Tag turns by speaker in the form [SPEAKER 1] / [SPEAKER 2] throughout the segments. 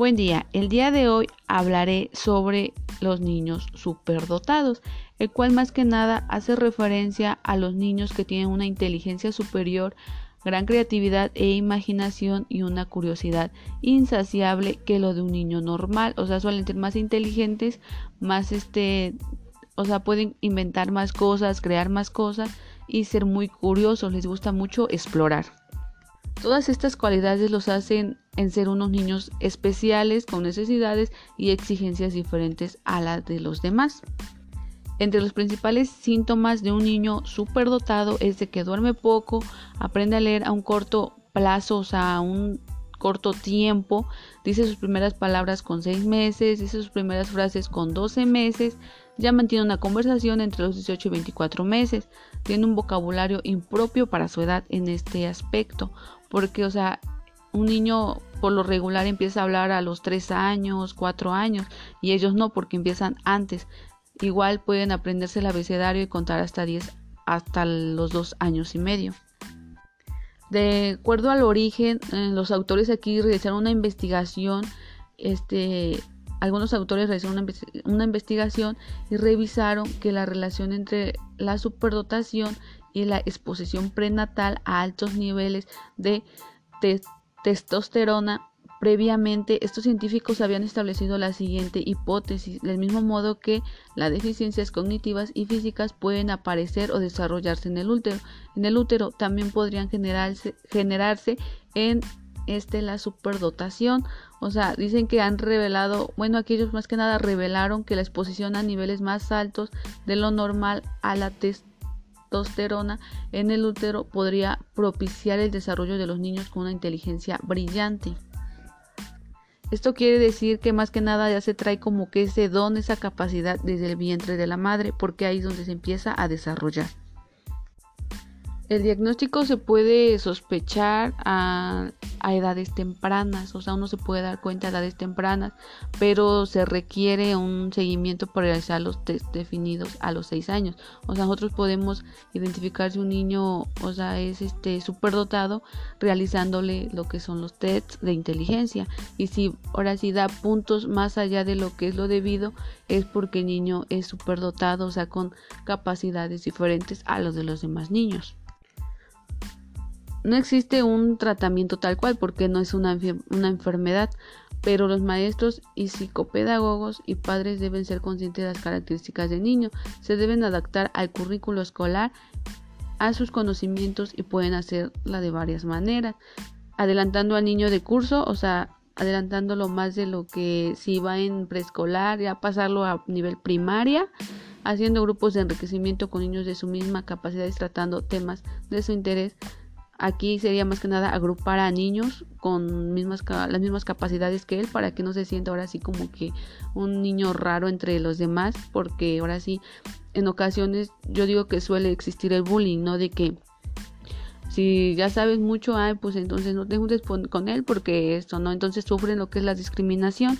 [SPEAKER 1] Buen día, el día de hoy hablaré sobre los niños superdotados, el cual más que nada hace referencia a los niños que tienen una inteligencia superior, gran creatividad e imaginación y una curiosidad insaciable que lo de un niño normal, o sea, suelen ser más inteligentes, más este, o sea, pueden inventar más cosas, crear más cosas y ser muy curiosos, les gusta mucho explorar. Todas estas cualidades los hacen en ser unos niños especiales con necesidades y exigencias diferentes a las de los demás. Entre los principales síntomas de un niño superdotado es de que duerme poco, aprende a leer a un corto plazo, o sea, a un corto tiempo, dice sus primeras palabras con 6 meses, dice sus primeras frases con 12 meses, ya mantiene una conversación entre los 18 y 24 meses, tiene un vocabulario impropio para su edad en este aspecto, porque, o sea, un niño por lo regular empieza a hablar a los 3 años, 4 años, y ellos no, porque empiezan antes. Igual pueden aprenderse el abecedario y contar hasta 10, hasta los 2 años y medio. De acuerdo al origen, eh, los autores aquí realizaron una investigación, este, algunos autores realizaron una, una, investigación y revisaron que la relación entre la superdotación y la exposición prenatal a altos niveles de testosterona. Previamente, estos científicos habían establecido la siguiente hipótesis, del mismo modo que las deficiencias cognitivas y físicas pueden aparecer o desarrollarse en el útero. En el útero también podrían generarse, generarse en este la superdotación. O sea, dicen que han revelado, bueno, aquellos más que nada revelaron que la exposición a niveles más altos de lo normal a la testosterona en el útero podría propiciar el desarrollo de los niños con una inteligencia brillante. Esto quiere decir que más que nada ya se trae como que ese don, esa capacidad desde el vientre de la madre, porque ahí es donde se empieza a desarrollar. El diagnóstico se puede sospechar a a edades tempranas, o sea, uno se puede dar cuenta a edades tempranas, pero se requiere un seguimiento para realizar los test definidos a los 6 años. O sea, nosotros podemos identificar si un niño, o sea, es este superdotado realizándole lo que son los tests de inteligencia y si ahora sí da puntos más allá de lo que es lo debido es porque el niño es superdotado, o sea, con capacidades diferentes a los de los demás niños. No existe un tratamiento tal cual porque no es una, una, enfermedad, pero los maestros y psicopedagogos y padres deben ser conscientes de las características del niño, se deben adaptar al currículo escolar, a sus conocimientos y pueden hacerla de varias maneras, adelantando al niño de curso, o sea, adelantándolo más de lo que si va en preescolar, ya pasarlo a nivel primaria, haciendo grupos de enriquecimiento con niños de su misma capacidad y tratando temas de su interés Aquí sería más que nada agrupar a niños con mismas, las mismas capacidades que él para que no se sienta ahora sí como que un niño raro entre los demás, porque ahora sí, en ocasiones yo digo que suele existir el bullying, ¿no? De que si ya sabes mucho, ay, pues entonces no te juntes con él porque esto, ¿no? Entonces sufren lo que es la discriminación.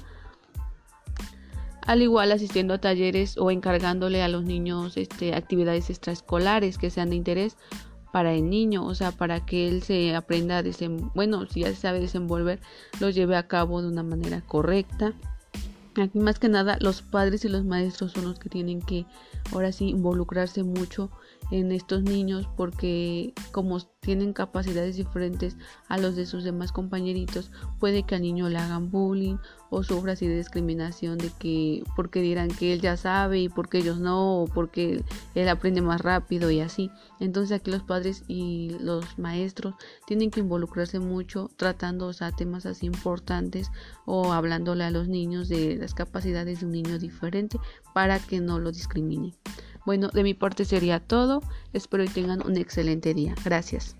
[SPEAKER 1] Al igual asistiendo a talleres o encargándole a los niños este, actividades extraescolares que sean de interés para el niño, o sea, para que él se aprenda a desenvolver, bueno, si ya sabe desenvolver, lo lleve a cabo de una manera correcta. Aquí más que nada los padres y los maestros son los que tienen que ahora sí involucrarse mucho en estos niños porque como tienen capacidades diferentes a los de sus demás compañeritos, puede que al niño le hagan bullying o sufra así de discriminación de que porque dirán que él ya sabe y porque ellos no o porque él aprende más rápido y así. Entonces aquí los padres y los maestros tienen que involucrarse mucho tratando o temas así importantes o hablándole a los niños de las capacidades de un niño diferente para que no lo discriminen. Bueno, de mi parte sería todo. Espero que tengan un excelente día. Gracias.